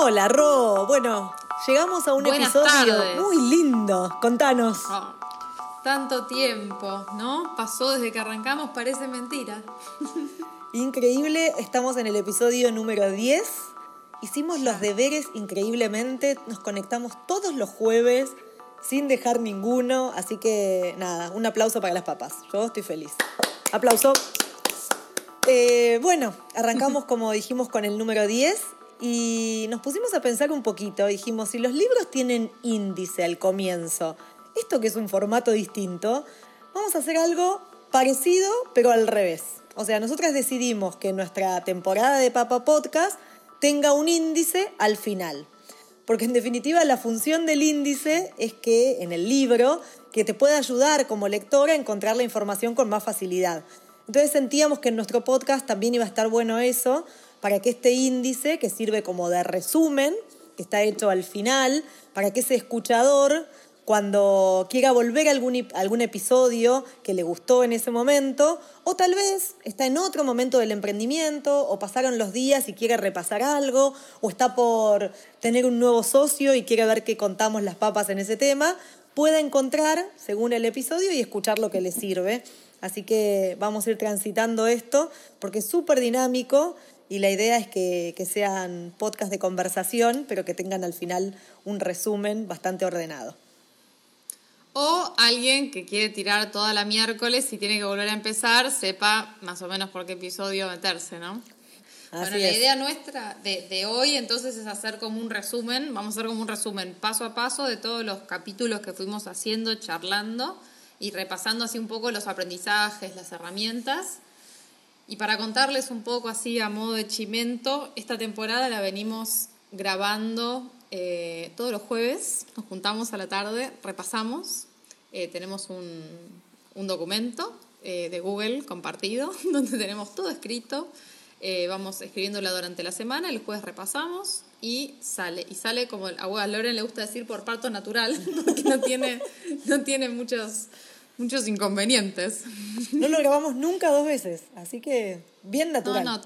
Hola, Ro. Bueno, llegamos a un Buenas episodio tardes. muy lindo. Contanos. Oh, tanto tiempo, ¿no? Pasó desde que arrancamos, parece mentira. Increíble, estamos en el episodio número 10. Hicimos los deberes increíblemente, nos conectamos todos los jueves sin dejar ninguno, así que nada, un aplauso para las papas. Yo estoy feliz. Aplauso. Eh, bueno, arrancamos como dijimos con el número 10 y nos pusimos a pensar un poquito. Dijimos, si los libros tienen índice al comienzo, esto que es un formato distinto, vamos a hacer algo parecido pero al revés. O sea, nosotras decidimos que nuestra temporada de Papa Podcast tenga un índice al final. Porque en definitiva la función del índice es que en el libro, que te pueda ayudar como lectora a encontrar la información con más facilidad. Entonces sentíamos que en nuestro podcast también iba a estar bueno eso, para que este índice, que sirve como de resumen, que está hecho al final, para que ese escuchador, cuando quiera volver a algún, algún episodio que le gustó en ese momento, o tal vez está en otro momento del emprendimiento, o pasaron los días y quiere repasar algo, o está por tener un nuevo socio y quiere ver qué contamos las papas en ese tema, pueda encontrar según el episodio y escuchar lo que le sirve. Así que vamos a ir transitando esto porque es súper dinámico y la idea es que, que sean podcasts de conversación, pero que tengan al final un resumen bastante ordenado. O alguien que quiere tirar toda la miércoles y tiene que volver a empezar, sepa más o menos por qué episodio meterse, ¿no? Así bueno, la es. idea nuestra de, de hoy entonces es hacer como un resumen, vamos a hacer como un resumen paso a paso de todos los capítulos que fuimos haciendo, charlando y repasando así un poco los aprendizajes, las herramientas. Y para contarles un poco así a modo de chimento, esta temporada la venimos grabando eh, todos los jueves, nos juntamos a la tarde, repasamos, eh, tenemos un, un documento eh, de Google compartido donde tenemos todo escrito, vamos escribiéndola durante la semana, el jueves repasamos y sale, y sale como a Loren le gusta decir por parto natural, porque no tiene, no tiene muchos, muchos inconvenientes. No lo grabamos nunca dos veces, así que bien No, natural. no.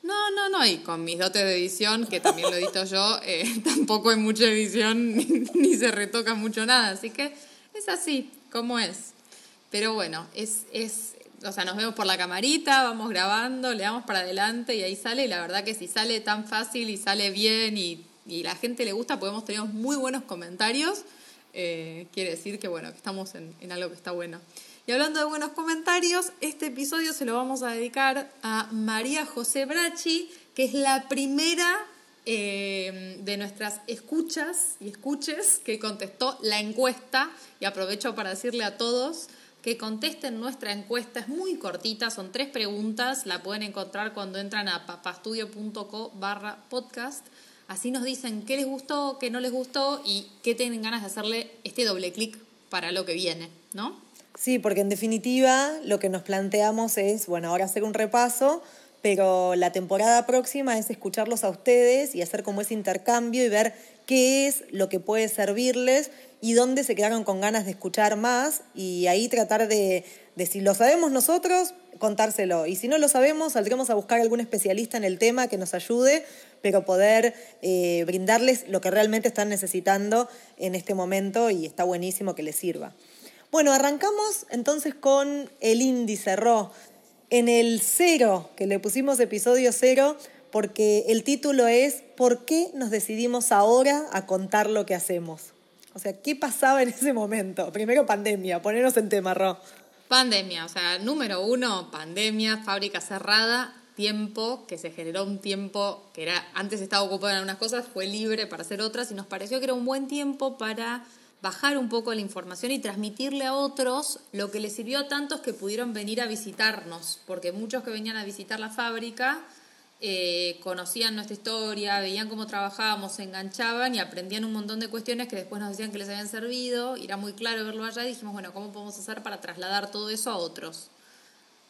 No, no, no, y con mis dotes de edición, que también lo edito yo, eh, tampoco hay mucha edición ni, ni se retoca mucho nada, así que es así, como es. Pero bueno, es, es, o sea, nos vemos por la camarita, vamos grabando, le damos para adelante y ahí sale, y la verdad que si sale tan fácil y sale bien y, y la gente le gusta, podemos tener muy buenos comentarios, eh, quiere decir que bueno, que estamos en, en algo que está bueno. Y hablando de buenos comentarios, este episodio se lo vamos a dedicar a María José Brachi, que es la primera eh, de nuestras escuchas y escuches que contestó la encuesta. Y aprovecho para decirle a todos que contesten nuestra encuesta. Es muy cortita, son tres preguntas. La pueden encontrar cuando entran a papastudio.co barra podcast. Así nos dicen qué les gustó, qué no les gustó y qué tienen ganas de hacerle este doble clic para lo que viene, ¿no? Sí, porque en definitiva lo que nos planteamos es, bueno, ahora hacer un repaso, pero la temporada próxima es escucharlos a ustedes y hacer como ese intercambio y ver qué es lo que puede servirles y dónde se quedaron con ganas de escuchar más y ahí tratar de, de si lo sabemos nosotros, contárselo. Y si no lo sabemos, saldremos a buscar algún especialista en el tema que nos ayude, pero poder eh, brindarles lo que realmente están necesitando en este momento y está buenísimo que les sirva. Bueno, arrancamos entonces con el índice RO. En el cero, que le pusimos episodio cero, porque el título es ¿Por qué nos decidimos ahora a contar lo que hacemos? O sea, ¿qué pasaba en ese momento? Primero pandemia, ponernos en tema, Ro. Pandemia, o sea, número uno, pandemia, fábrica cerrada, tiempo, que se generó un tiempo que era, antes estaba ocupado en algunas cosas, fue libre para hacer otras y nos pareció que era un buen tiempo para bajar un poco la información y transmitirle a otros lo que les sirvió a tantos que pudieron venir a visitarnos, porque muchos que venían a visitar la fábrica eh, conocían nuestra historia, veían cómo trabajábamos, se enganchaban y aprendían un montón de cuestiones que después nos decían que les habían servido, era muy claro verlo allá y dijimos, bueno, ¿cómo podemos hacer para trasladar todo eso a otros?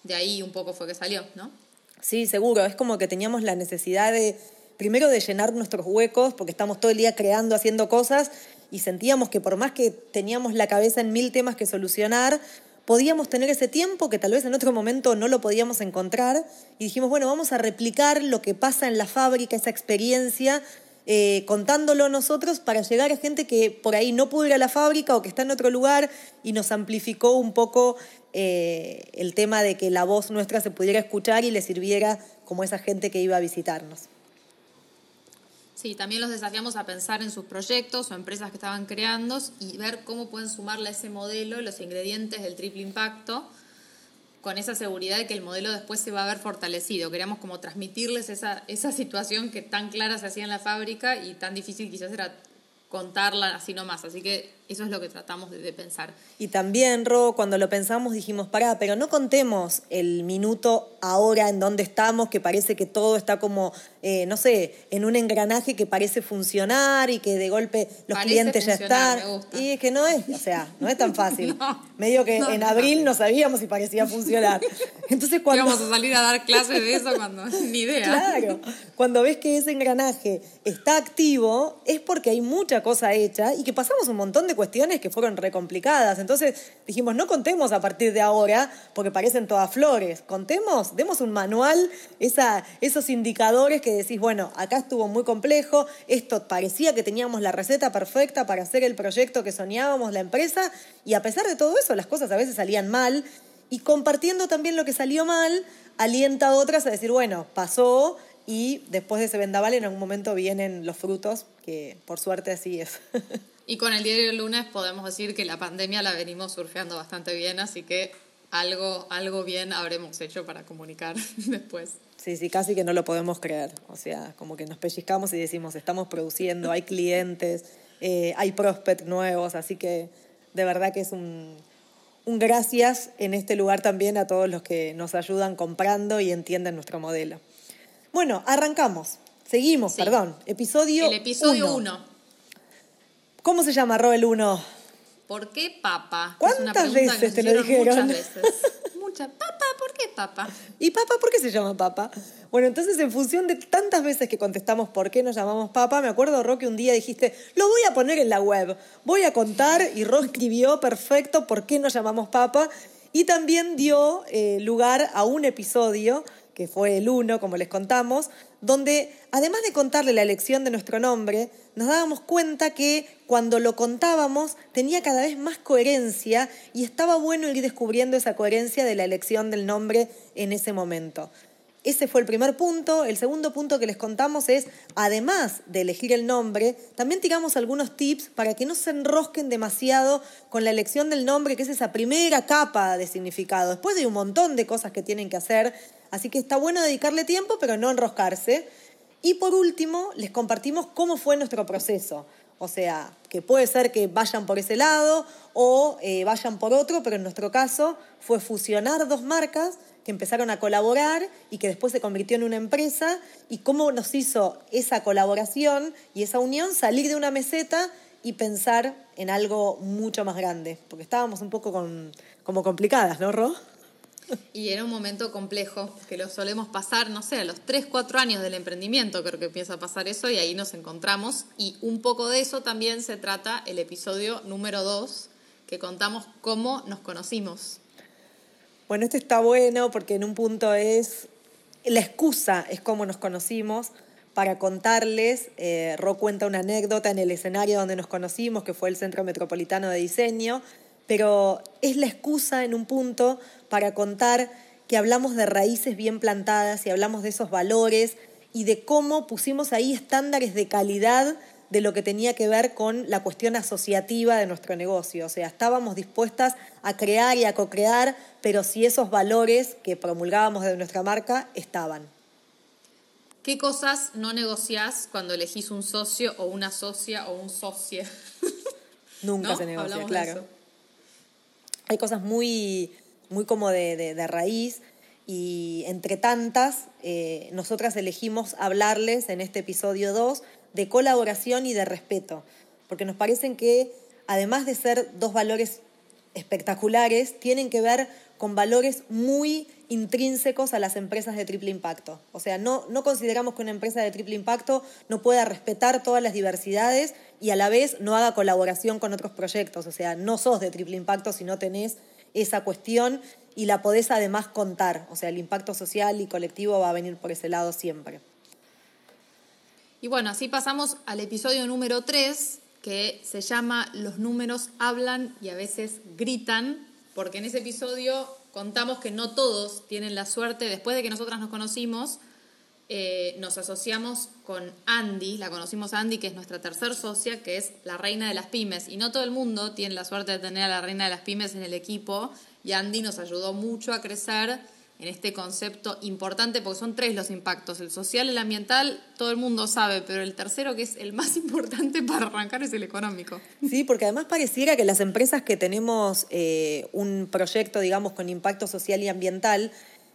De ahí un poco fue que salió, ¿no? Sí, seguro. Es como que teníamos la necesidad de, primero, de llenar nuestros huecos, porque estamos todo el día creando, haciendo cosas, y sentíamos que por más que teníamos la cabeza en mil temas que solucionar, podíamos tener ese tiempo que tal vez en otro momento no lo podíamos encontrar. Y dijimos, bueno, vamos a replicar lo que pasa en la fábrica, esa experiencia, eh, contándolo nosotros para llegar a gente que por ahí no pudo ir a la fábrica o que está en otro lugar y nos amplificó un poco eh, el tema de que la voz nuestra se pudiera escuchar y le sirviera como esa gente que iba a visitarnos. Sí, también los desafiamos a pensar en sus proyectos o empresas que estaban creando y ver cómo pueden sumarle a ese modelo los ingredientes del triple impacto con esa seguridad de que el modelo después se va a ver fortalecido. Queríamos como transmitirles esa, esa situación que tan clara se hacía en la fábrica y tan difícil quizás era contarla así nomás. Así que eso es lo que tratamos de, pensar. Y también, Ro, cuando lo pensamos dijimos, pará, pero no contemos el minuto ahora en donde estamos, que parece que todo está como, eh, no sé, en un engranaje que parece funcionar y que de golpe los clientes ya están. Y es que no es, o sea, no es tan fácil. Medio que en abril no sabíamos si parecía funcionar. Entonces cuando... Íbamos a salir a dar clases de eso cuando... Ni idea. Claro. Cuando ves que ese engranaje está activo, es porque hay mucha cosa hecha y que pasamos un montón de cuestiones que fueron recomplicadas. Entonces dijimos, no contemos a partir de ahora, porque parecen todas flores. Contemos, demos un manual, esa, esos indicadores que decís, bueno, acá estuvo muy complejo, esto parecía que teníamos la receta perfecta para hacer el proyecto que soñábamos, la empresa, y a pesar de todo eso, las cosas a veces salían mal. Y compartiendo también lo que salió mal, alienta a otras a decir, bueno, pasó, y después de ese vendaval en algún momento vienen los frutos, que por suerte así es. Y con el diario del lunes podemos decir que la pandemia la venimos surfeando bastante bien, así que algo, algo bien habremos hecho para comunicar después. Sí, sí, casi que no lo podemos creer. O sea, como que nos pellizcamos y decimos, estamos produciendo, hay clientes, eh, hay prospects nuevos, así que de verdad que es un, un gracias en este lugar también a todos los que nos ayudan comprando y entienden nuestro modelo. Bueno, arrancamos. Seguimos, perdón. Episodio 1. El episodio 1. ¿Cómo se llama Roel 1? ¿Por qué papa? ¿Cuántas veces te lo dijeron? Muchas veces. Muchas. Papa, ¿por qué papa? ¿Y papa por qué se llama papa? Bueno, entonces en función de tantas veces que contestamos por qué nos llamamos papa, me acuerdo, Ro, que un día dijiste, lo voy a poner en la web, voy a contar, y Ro escribió perfecto por qué nos llamamos papa, y también dio eh, lugar a un episodio que fue el uno, como les contamos, donde además de contarle la elección de nuestro nombre, nos dábamos cuenta que cuando lo contábamos tenía cada vez más coherencia y estaba bueno ir descubriendo esa coherencia de la elección del nombre en ese momento. Ese fue el primer punto. El segundo punto que les contamos es, además de elegir el nombre, también tiramos algunos tips para que no se enrosquen demasiado con la elección del nombre, que es esa primera capa de significado. Después hay un montón de cosas que tienen que hacer Así que está bueno dedicarle tiempo, pero no enroscarse. Y por último, les compartimos cómo fue nuestro proceso. O sea, que puede ser que vayan por ese lado o eh, vayan por otro, pero en nuestro caso fue fusionar dos marcas que empezaron a colaborar y que después se convirtió en una empresa y cómo nos hizo esa colaboración y esa unión salir de una meseta y pensar en algo mucho más grande, porque estábamos un poco como complicadas, ¿no, Ro? Y era un momento complejo, que lo solemos pasar, no sé, a los 3, 4 años del emprendimiento creo que empieza a pasar eso y ahí nos encontramos. Y un poco de eso también se trata el episodio número 2, que contamos cómo nos conocimos. Bueno, este está bueno porque en un punto es, la excusa es cómo nos conocimos. Para contarles, eh, Ro cuenta una anécdota en el escenario donde nos conocimos, que fue el Centro Metropolitano de Diseño, pero es la excusa en un punto para contar que hablamos de raíces bien plantadas y hablamos de esos valores y de cómo pusimos ahí estándares de calidad de lo que tenía que ver con la cuestión asociativa de nuestro negocio. O sea, estábamos dispuestas a crear y a co-crear, pero si esos valores que promulgábamos de nuestra marca estaban. ¿Qué cosas no negociás cuando elegís un socio o una socia o un socio? Nunca se negocia, claro hay cosas muy, muy como de, raíz y entre tantas, eh, nosotras elegimos hablarles en este episodio 2 de colaboración y de respeto, porque nos parecen que además de ser dos valores espectaculares, tienen que ver con valores muy intrínsecos a las empresas de triple impacto. O sea, no, no consideramos que una empresa de triple impacto no pueda respetar todas las diversidades y a la vez no haga colaboración con otros proyectos. O sea, no sos de triple impacto si no tenés esa cuestión y la podés además contar. O sea, el impacto social y colectivo va a venir por ese lado siempre. Y bueno, así pasamos al episodio número 3, que se llama Los números hablan y a veces gritan, porque en ese episodio contamos que no todos tienen la suerte, después de que nosotras nos conocimos, eh, nos asociamos con Andy, la conocimos Andy, que es nuestra tercer socia, que es la reina de las pymes. Y no todo el mundo tiene la suerte de tener a la reina de las pymes en el equipo. Y Andy nos ayudó mucho a crecer en este concepto importante, porque son tres los impactos, el social, el ambiental, todo el mundo sabe, pero el tercero, que es el más importante para arrancar, es el económico. Sí, porque además pareciera que las empresas que tenemos eh, un proyecto, digamos, con impacto social y ambiental,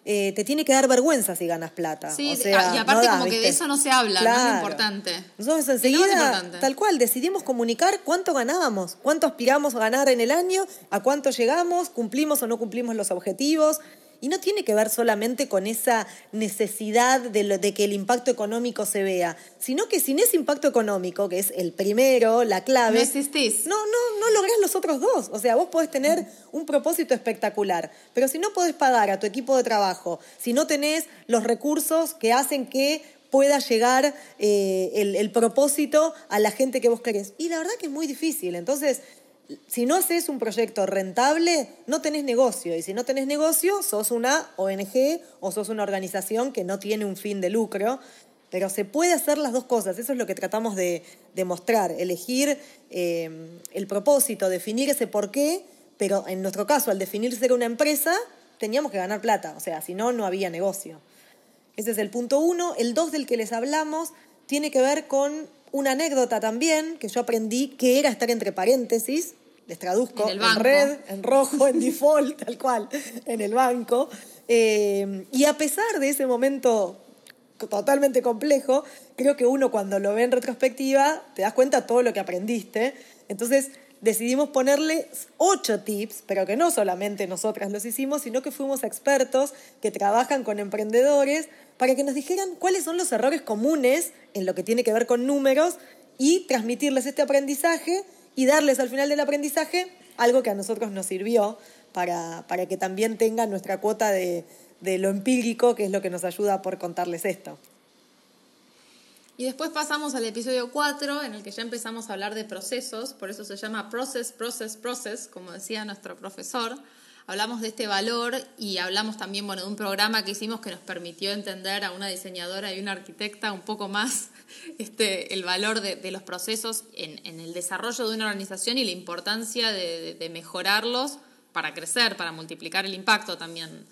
eh, te tiene que dar vergüenza si ganas plata. Sí, y aparte como que de eso no se habla, no es importante. Nosotros enseguida, tal cual, decidimos comunicar cuánto ganábamos, cuánto aspiramos a ganar en el año, a cuánto llegamos, cumplimos o no cumplimos los objetivos, y no tiene que ver solamente con esa necesidad de, que el impacto económico se vea, sino que sin ese impacto económico, que es el primero, la clave. No existís. No, no, no lográs los otros dos. O sea, vos podés tener un propósito espectacular, pero si no podés pagar a tu equipo de trabajo, si no tenés los recursos que hacen que pueda llegar eh, el, el propósito a la gente que vos querés. Y la verdad que es muy difícil. Entonces, si no haces un proyecto rentable, no tenés negocio. Y si no tenés negocio, sos una ONG o sos una organización que no tiene un fin de lucro. Pero se puede hacer las dos cosas. Eso es lo que tratamos de, demostrar. Elegir eh, el propósito, definir ese por qué. Pero en nuestro caso, al definir ser una empresa, teníamos que ganar plata. O sea, si no, no había negocio. Ese es el punto uno. El dos del que les hablamos tiene que ver con una anécdota también, que yo aprendí que era estar entre paréntesis, les traduzco, en, red, en rojo, en default, tal cual, en el banco. Eh, y a pesar de ese momento totalmente complejo, creo que uno cuando lo ve en retrospectiva te das cuenta de todo lo que aprendiste. Entonces decidimos ponerle ocho tips, pero que no solamente nosotras los hicimos, sino que fuimos expertos que trabajan con emprendedores para que nos dijeran cuáles son los errores comunes en lo que tiene que ver con números y transmitirles este aprendizaje y darles al final del aprendizaje algo que a nosotros nos sirvió para, para que también tengan nuestra cuota de, de lo empírico, que es lo que nos ayuda por contarles esto. Y después pasamos al episodio 4, en el que ya empezamos a hablar de procesos, por eso se llama Process, Process, Process, como decía nuestro profesor hablamos de este valor y hablamos también bueno, de un programa que hicimos que nos permitió entender a una diseñadora y una arquitecta un poco más este, el valor de, los procesos en, el desarrollo de una organización y la importancia de, mejorarlos para crecer, para multiplicar el impacto también.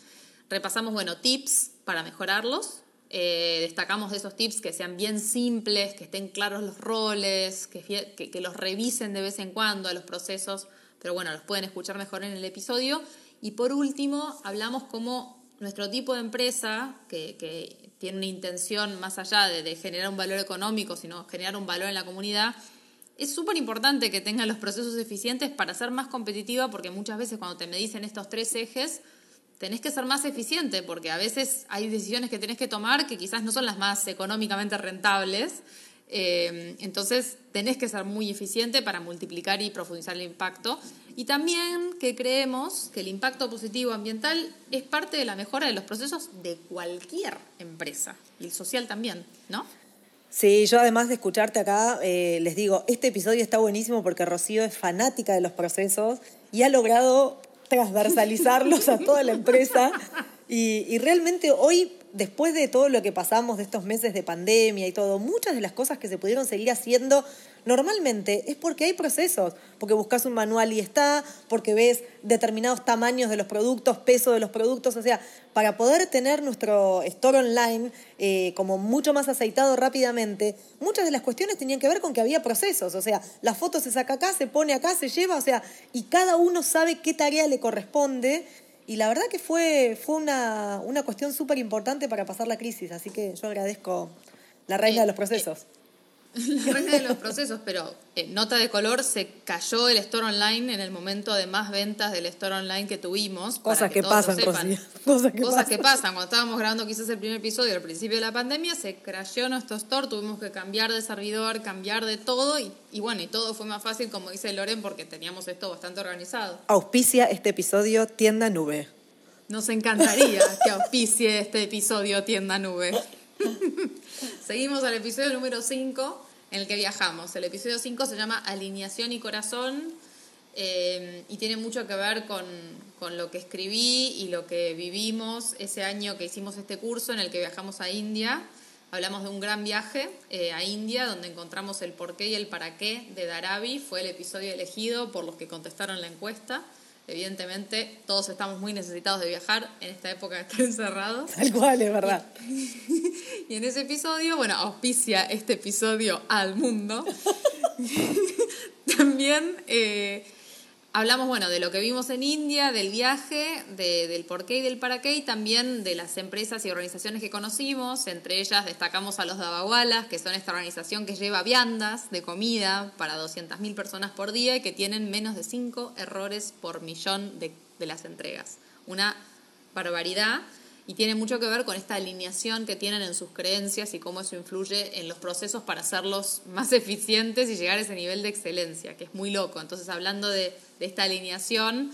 Repasamos, bueno, tips para mejorarlos. Eh, destacamos de esos tips que sean bien simples, que estén claros los roles, que, que, que los revisen de vez en cuando a los procesos pero bueno, los pueden escuchar mejor en el episodio. Y por último, hablamos cómo nuestro tipo de empresa, que, tiene una intención más allá de, generar un valor económico, sino generar un valor en la comunidad, es súper importante que tenga los procesos eficientes para ser más competitiva, porque muchas veces cuando te dicen estos tres ejes, tenés que ser más eficiente, porque a veces hay decisiones que tenés que tomar que quizás no son las más económicamente rentables eh, entonces, tenés que ser muy eficiente para multiplicar y profundizar el impacto. Y también que creemos que el impacto positivo ambiental es parte de la mejora de los procesos de cualquier empresa, y el social también, ¿no? Sí, yo además de escucharte acá, eh, les digo, este episodio está buenísimo porque Rocío es fanática de los procesos y ha logrado transversalizarlos a toda la empresa. Y, y realmente hoy después de todo lo que pasamos de estos meses de pandemia y todo, muchas de las cosas que se pudieron seguir haciendo normalmente es porque hay procesos, porque buscas un manual y está, porque ves determinados tamaños de los productos, peso de los productos, o sea, para poder tener nuestro store online eh, como mucho más aceitado rápidamente, muchas de las cuestiones tenían que ver con que había procesos, o sea, la foto se saca acá, se pone acá, se lleva, o sea, y cada uno sabe qué tarea le corresponde y la verdad que fue, fue una, una cuestión súper importante para pasar la crisis, así que yo agradezco la reina de los procesos. La reina de los procesos, pero eh, nota de color, se cayó el store online en el momento de más ventas del store online que tuvimos. Cosas que, pasan, Cosas, que, Cosas que pasan. Cuando estábamos grabando quizás el primer episodio al principio de la pandemia, se crashó nuestro store, tuvimos que cambiar de servidor, cambiar de todo y, y bueno, y todo fue más fácil, como dice Loren, porque teníamos esto bastante organizado. Auspicia este episodio Tienda Nube. Nos encantaría que auspicie este episodio Tienda Nube. seguimos al episodio número 5 en el que viajamos. El episodio 5 se llama Alineación y Corazón eh, y tiene mucho que ver con, con, lo que escribí y lo que vivimos ese año que hicimos este curso en el que viajamos a India. Hablamos de un gran viaje eh, a India donde encontramos el porqué y el para qué de Darabi. Fue el episodio elegido por los que contestaron la encuesta. Evidentemente, todos estamos muy necesitados de viajar en esta época de estar encerrados. Tal cual, es verdad. Y, en ese episodio, bueno, auspicia este episodio al mundo. También eh, Hablamos, bueno, de lo que vimos en India, del viaje, del por qué y del para qué, y también de las empresas y organizaciones que conocimos. Entre ellas destacamos a los Dabagualas, que son esta organización que lleva viandas de comida para 200.000 personas por día y que tienen menos de 5 errores por millón de, de las entregas. Una barbaridad y tiene mucho que ver con esta alineación que tienen en sus creencias y cómo eso influye en los procesos para hacerlos más eficientes y llegar a ese nivel de excelencia, que es muy loco. Entonces, hablando de, esta alineación,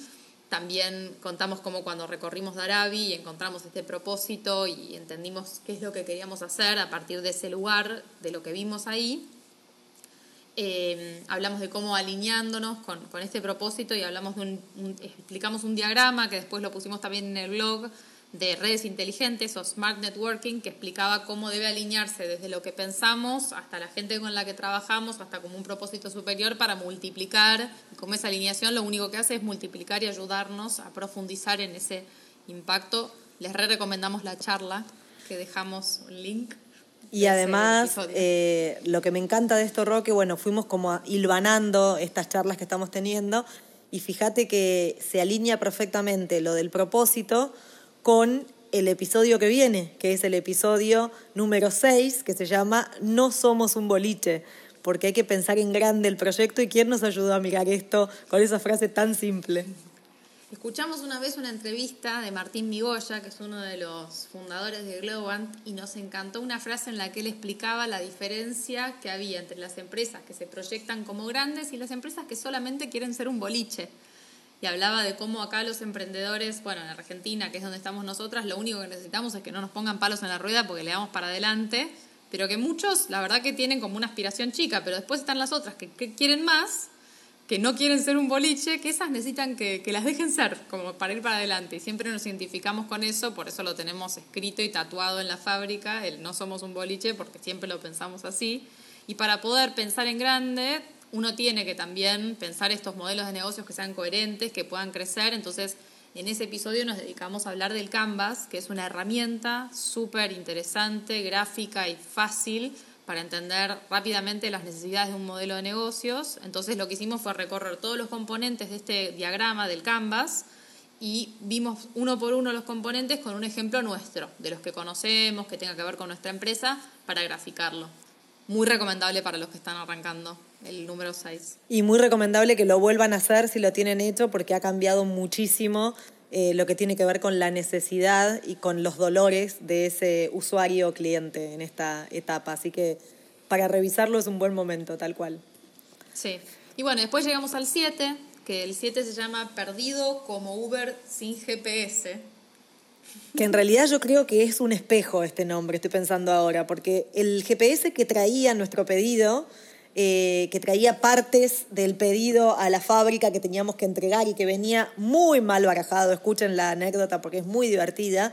también contamos cómo cuando recorrimos Darabi y encontramos este propósito y entendimos qué es lo que queríamos hacer a partir de ese lugar, de lo que vimos ahí. Eh, hablamos de cómo alineándonos con, este propósito y hablamos de explicamos un diagrama que después lo pusimos también en el blog de redes inteligentes o smart networking que explicaba cómo debe alinearse desde lo que pensamos hasta la gente con la que trabajamos, hasta como un propósito superior para multiplicar. Y como esa alineación lo único que hace es multiplicar y ayudarnos a profundizar en ese impacto. Les re recomendamos la charla que dejamos un link. Y además, eh, lo que me encanta de esto, Roque, bueno, fuimos como hilvanando estas charlas que estamos teniendo y fíjate que se alinea perfectamente lo del propósito con el episodio que viene, que es el episodio número 6, que se llama No somos un boliche, porque hay que pensar en grande el proyecto y quién nos ayudó a mirar esto con esa frase tan simple. Escuchamos una vez una entrevista de Martín Migoya, que es uno de los fundadores de Globant, y nos encantó una frase en la que él explicaba la diferencia que había entre las empresas que se proyectan como grandes y las empresas que solamente quieren ser un boliche y hablaba de cómo acá los emprendedores, bueno, en Argentina, que es donde estamos nosotras, lo único que necesitamos es que no nos pongan palos en la rueda porque le damos para adelante, pero que muchos, la verdad que tienen como una aspiración chica, pero después están las otras que, quieren más, que no quieren ser un boliche, que esas necesitan que, que las dejen ser, como para ir para adelante. Y siempre nos identificamos con eso, por eso lo tenemos escrito y tatuado en la fábrica, el no somos un boliche, porque siempre lo pensamos así. Y para poder pensar en grande, uno tiene que también pensar estos modelos de negocios que sean coherentes, que puedan crecer. Entonces, en ese episodio nos dedicamos a hablar del Canvas, que es una herramienta súper interesante, gráfica y fácil para entender rápidamente las necesidades de un modelo de negocios. Entonces lo que hicimos fue recorrer todos los componentes de este diagrama del Canvas y vimos uno por uno los componentes con un ejemplo nuestro, de los que conocemos, que tenga que ver con nuestra empresa, para graficarlo. Muy recomendable para los que están arrancando el número 6. Y muy recomendable que lo vuelvan a hacer si lo tienen hecho porque ha cambiado muchísimo eh, lo que tiene que ver con la necesidad y con los dolores de ese usuario cliente en esta etapa. Así que para revisarlo es un buen momento, tal cual. Sí. Y bueno, después llegamos al 7, que el 7 se llama Perdido como Uber sin GPS. Que en realidad yo creo que es un espejo este nombre, estoy pensando ahora, porque el GPS que traía nuestro pedido eh, que traía partes del pedido a la fábrica que teníamos que entregar y que venía muy mal barajado. Escuchen la anécdota porque es muy divertida.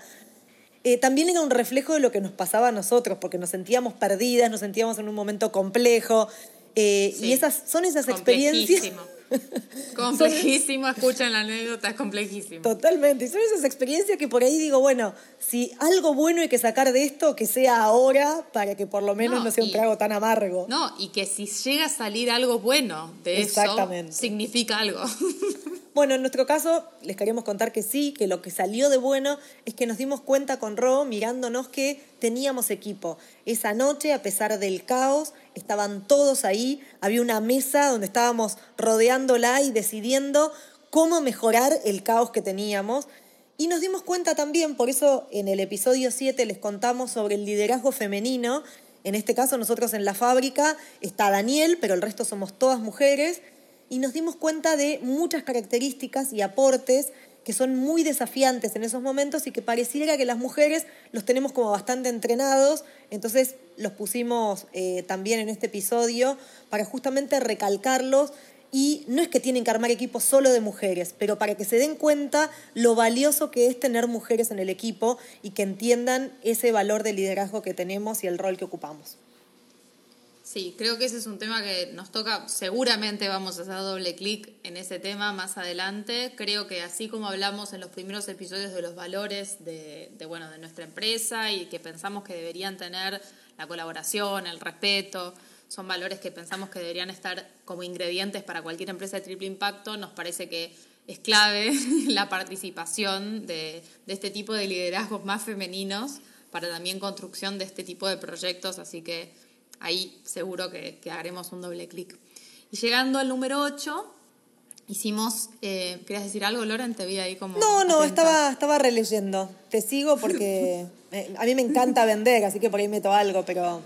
Eh, también era un reflejo de lo que nos pasaba a nosotros, porque nos sentíamos perdidas, nos sentíamos en un momento complejo. Eh, y esas son esas experiencias. Complejísimo, escuchen la anécdota, es complejísimo. Totalmente, y son esas experiencias que por ahí digo, bueno, si algo bueno hay que sacar de esto, que sea ahora, para que por lo menos no, sea un trago tan amargo. No, y que si llega a salir algo bueno de eso, significa algo. Bueno, en nuestro caso les queríamos contar que sí, que lo que salió de bueno es que nos dimos cuenta con Ro, mirándonos, que teníamos equipo. Esa noche, a pesar del caos, estaban todos ahí, había una mesa donde estábamos rodeándola y decidiendo cómo mejorar el caos que teníamos. Y nos dimos cuenta también, por eso en el episodio 7 les contamos sobre el liderazgo femenino. En este caso nosotros en la fábrica está Daniel, pero el resto somos todas mujeres y nos dimos cuenta de muchas características y aportes que son muy desafiantes en esos momentos y que pareciera que las mujeres los tenemos como bastante entrenados, entonces los pusimos eh, también en este episodio para justamente recalcarlos y no es que tienen que armar equipos solo de mujeres, pero para que se den cuenta lo valioso que es tener mujeres en el equipo y que entiendan ese valor de liderazgo que tenemos y el rol que ocupamos. Sí, creo que ese es un tema que nos toca, seguramente vamos a hacer doble clic en ese tema más adelante. Creo que así como hablamos en los primeros episodios de los valores de, bueno, de nuestra empresa y que pensamos que deberían tener la colaboración, el respeto, son valores que pensamos que deberían estar como ingredientes para cualquier empresa de triple impacto, nos parece que es clave la participación de, de este tipo de liderazgos más femeninos para también construcción de este tipo de proyectos, así que ahí seguro que, haremos un doble clic. Y llegando al número 8, hicimos, eh, ¿querías decir algo, Loren? Te vi ahí como... No, no, estaba, estaba releyendo. Te sigo porque a mí me encanta vender, así que por ahí meto algo, pero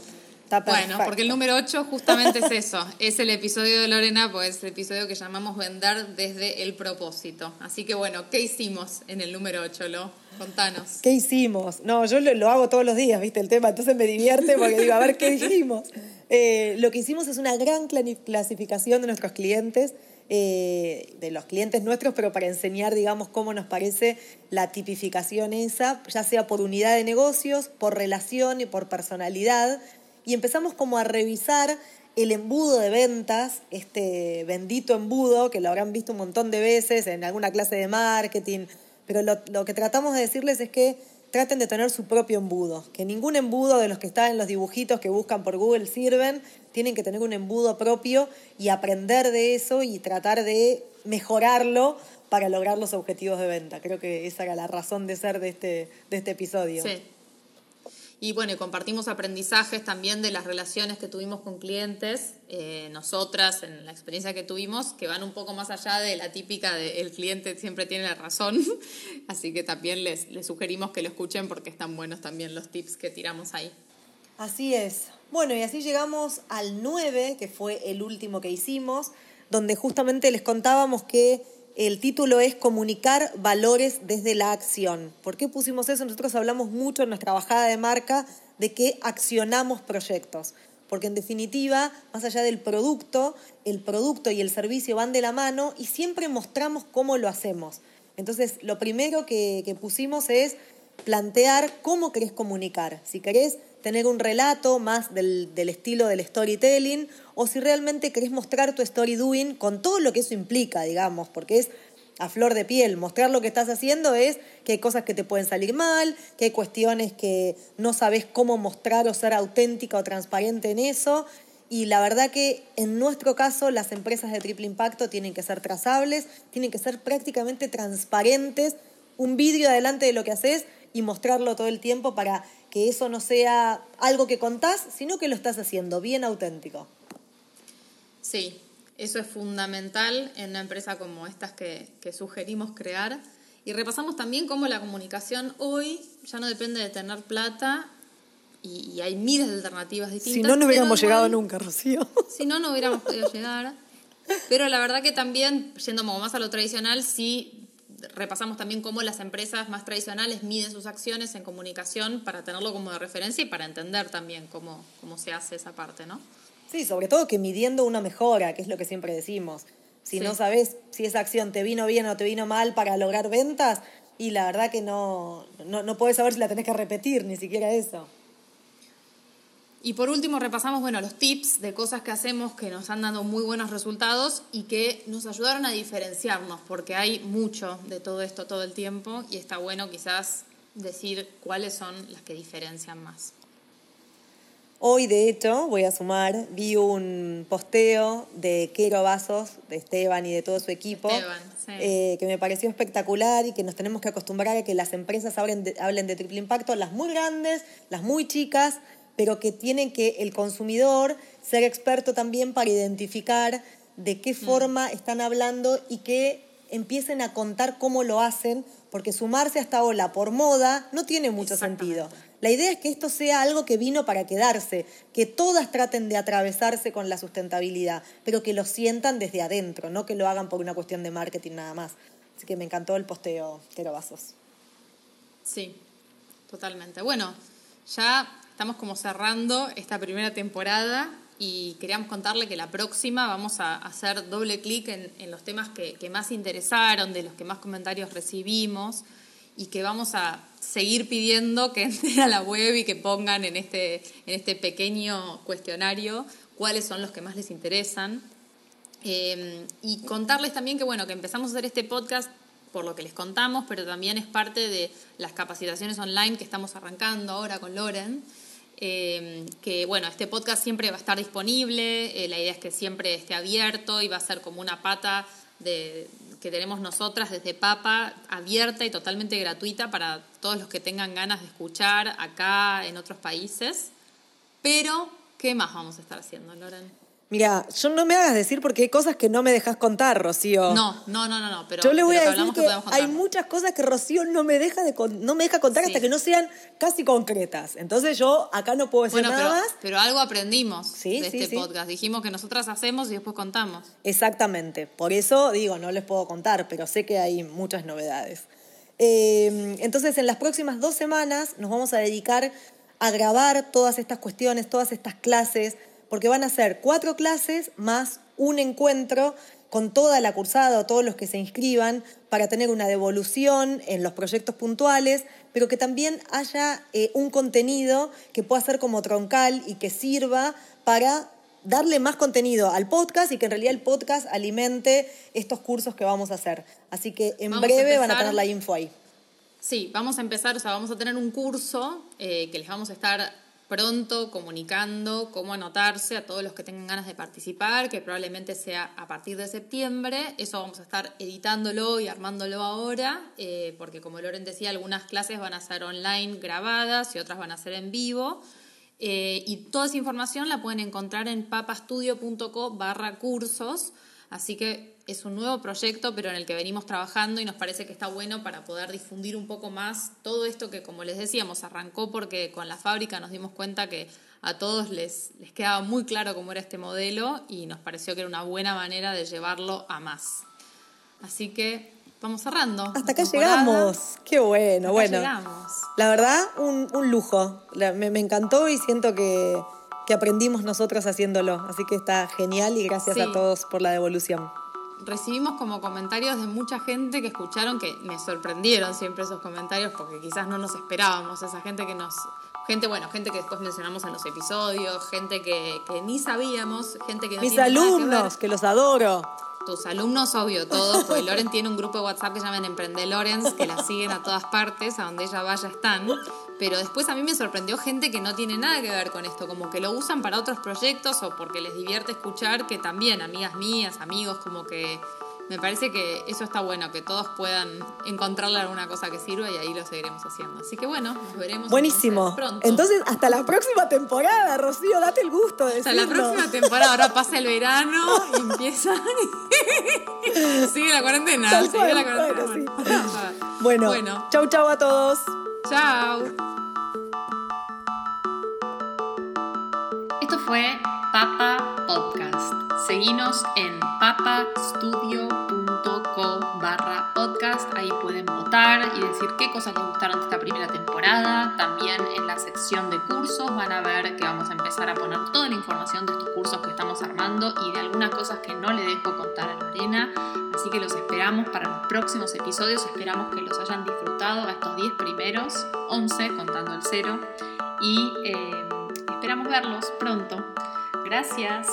bueno, porque el número 8 justamente es eso, es el episodio de Lorena, pues es el episodio que llamamos Vender desde el propósito. Así que bueno, ¿qué hicimos en el número 8, Lo? Contanos. ¿Qué hicimos? No, yo lo, hago todos los días, ¿viste? El tema, entonces me divierte porque digo, a ver, ¿qué dijimos? Eh, lo que hicimos es una gran clasificación de nuestros clientes, eh, de los clientes nuestros, pero para enseñar, digamos, cómo nos parece la tipificación esa, ya sea por unidad de negocios, por relación y por personalidad y empezamos como a revisar el embudo de ventas, este bendito embudo, que lo habrán visto un montón de veces en alguna clase de marketing, pero lo, que tratamos de decirles es que traten de tener su propio embudo, que ningún embudo de los que están en los dibujitos que buscan por Google sirven, tienen que tener un embudo propio y aprender de eso y tratar de mejorarlo para lograr los objetivos de venta. Creo que esa era la razón de ser de este, de este episodio. Sí. Y bueno, compartimos aprendizajes también de las relaciones que tuvimos con clientes, eh, nosotras, en la experiencia que tuvimos, que van un poco más allá de la típica de el cliente siempre tiene la razón. Así que también les, les sugerimos que lo escuchen porque están buenos también los tips que tiramos ahí. Así es. Bueno, y así llegamos al 9, que fue el último que hicimos, donde justamente les contábamos que el título es Comunicar valores desde la acción. ¿Por qué pusimos eso? Nosotros hablamos mucho en nuestra bajada de marca de que accionamos proyectos. Porque en definitiva, más allá del producto, el producto y el servicio van de la mano y siempre mostramos cómo lo hacemos. Entonces, lo primero que, que pusimos es plantear cómo querés comunicar. Si querés tener un relato más del, estilo del storytelling o si realmente querés mostrar tu story doing con todo lo que eso implica, digamos, porque es a flor de piel. Mostrar lo que estás haciendo es que hay cosas que te pueden salir mal, que hay cuestiones que no sabes cómo mostrar o ser auténtica o transparente en eso. Y la verdad que en nuestro caso las empresas de triple impacto tienen que ser trazables, tienen que ser prácticamente transparentes, un vídeo adelante de lo que haces y mostrarlo todo el tiempo para que eso no sea algo que contás, sino que lo estás haciendo bien auténtico. Sí, eso es fundamental en una empresa como estas que, sugerimos crear. Y repasamos también cómo la comunicación hoy ya no depende de tener plata y, hay miles de alternativas distintas. Si no, no hubiéramos llegado nunca, Rocío. Si no, no hubiéramos podido llegar. Pero la verdad que también, yendo más a lo tradicional, sí repasamos también cómo las empresas más tradicionales miden sus acciones en comunicación para tenerlo como de referencia y para entender también cómo, cómo se hace esa parte, ¿no? Sí, sobre todo que midiendo una mejora, que es lo que siempre decimos. Si no sabes si esa acción te vino bien o te vino mal para lograr ventas, y la verdad que no, no, no puedes saber si la tenés que repetir, ni siquiera eso. Y por último repasamos bueno, los tips de cosas que hacemos que nos han dado muy buenos resultados y que nos ayudaron a diferenciarnos, porque hay mucho de todo esto todo el tiempo y está bueno quizás decir cuáles son las que diferencian más. Hoy, de hecho, voy a sumar, vi un posteo de Quero Vasos, de Esteban y de todo su equipo, eh, que me pareció espectacular y que nos tenemos que acostumbrar a que las empresas hablen hablen de triple impacto, las muy grandes, las muy chicas, pero que tiene que el consumidor ser experto también para identificar de qué mm. forma están hablando y que empiecen a contar cómo lo hacen, porque sumarse a esta ola por moda no tiene mucho sentido. La idea es que esto sea algo que vino para quedarse, que todas traten de atravesarse con la sustentabilidad, pero que lo sientan desde adentro, no que lo hagan por una cuestión de marketing nada más. Así que me encantó el posteo, Tero Vasos. Sí, totalmente. Bueno, ya estamos como cerrando esta primera temporada y queríamos contarle que la próxima vamos a hacer doble clic en, en, los temas que, que, más interesaron, de los que más comentarios recibimos y que vamos a seguir pidiendo que entren a la web y que pongan en este, en este pequeño cuestionario cuáles son los que más les interesan. Eh, y contarles también que, bueno, que empezamos a hacer este podcast por lo que les contamos, pero también es parte de las capacitaciones online que estamos arrancando ahora con Loren. Eh, que bueno, este podcast siempre va a estar disponible, eh, la idea es que siempre esté abierto y va a ser como una pata de, que tenemos nosotras desde Papa, abierta y totalmente gratuita para todos los que tengan ganas de escuchar acá en otros países. Pero, ¿qué más vamos a estar haciendo, Loren? Mira, yo no me hagas decir porque hay cosas que no me dejas contar, Rocío. No, no, no, no, no pero yo le voy a decir que, hay muchas cosas que Rocío no me deja de no me deja contar sí. hasta que no sean casi concretas. Entonces yo acá no puedo decir bueno, nada pero, más. Pero algo aprendimos sí, de sí, este podcast. Dijimos que nosotras hacemos y después contamos. Exactamente. Por eso digo, no les puedo contar, pero sé que hay muchas novedades. Eh, entonces, en las próximas dos semanas nos vamos a dedicar a grabar todas estas cuestiones, todas estas clases porque van a ser cuatro clases más un encuentro con toda la cursada o todos los que se inscriban para tener una devolución en los proyectos puntuales, pero que también haya eh, un contenido que pueda ser como troncal y que sirva para darle más contenido al podcast y que en realidad el podcast alimente estos cursos que vamos a hacer. Así que en vamos breve a van a tener la info ahí. Sí, vamos a empezar, o sea, vamos a tener un curso eh, que les vamos a estar pronto comunicando cómo anotarse a todos los que tengan ganas de participar, que probablemente sea a partir de septiembre. Eso vamos a estar editándolo y armándolo ahora, eh, porque como Loren decía, algunas clases van a ser online grabadas y otras van a ser en vivo. Eh, y toda esa información la pueden encontrar en papastudio.co barra cursos. Así que es un nuevo proyecto, pero en el que venimos trabajando y nos parece que está bueno para poder difundir un poco más todo esto que, como les decíamos, arrancó porque con la fábrica nos dimos cuenta que a todos les, les quedaba muy claro cómo era este modelo y nos pareció que era una buena manera de llevarlo a más. Así que vamos cerrando. Hasta acá llegamos. Qué bueno, Hasta bueno. llegamos. La verdad, un, un lujo. La- me, me encantó y siento que, que aprendimos nosotros haciéndolo. Así que está genial y gracias Sí. a todos por la devolución. Recibimos como comentarios de mucha gente que escucharon que me sorprendieron siempre esos comentarios porque quizás no nos esperábamos, esa gente que nos... Gente, bueno, gente que después mencionamos en los episodios, gente que, que ni sabíamos, gente que no Mis tiene nada que ver. alumnos, que los adoro. Tus alumnos, obvio, todos, porque Loren tiene un grupo de WhatsApp que llaman Emprende Lorenz, que la siguen a todas partes, a donde ella vaya están. Pero después a mí me sorprendió gente que no tiene nada que ver con esto, como que lo usan para otros proyectos o porque les divierte escuchar, que también, amigas mías, amigos, como que me parece que eso está bueno, que todos puedan encontrarle alguna cosa que sirva y ahí lo seguiremos haciendo. Así que bueno, nos veremos Buenísimo. entonces pronto. Entonces, hasta la próxima temporada, Rocío, date el gusto de Hasta la decirlo. próxima temporada, ahora pasa el verano y empieza. sigue la cuarentena, sigue la cuarentena. bueno, Bueno, Bueno, Bueno. chau chau a todos. Chao. Esto fue Papa Podcast. Seguinos en papastudio.co barra podcast. Y decir qué cosas les gustaron de esta primera temporada. También en la sección de cursos van a ver que vamos a empezar a poner toda la información de estos cursos que estamos armando y de algunas cosas que no le dejo contar a Lorena. Así que los esperamos para los próximos episodios. Esperamos que los hayan disfrutado a estos 10 primeros, 11 contando el cero. Y eh, esperamos verlos pronto. Gracias.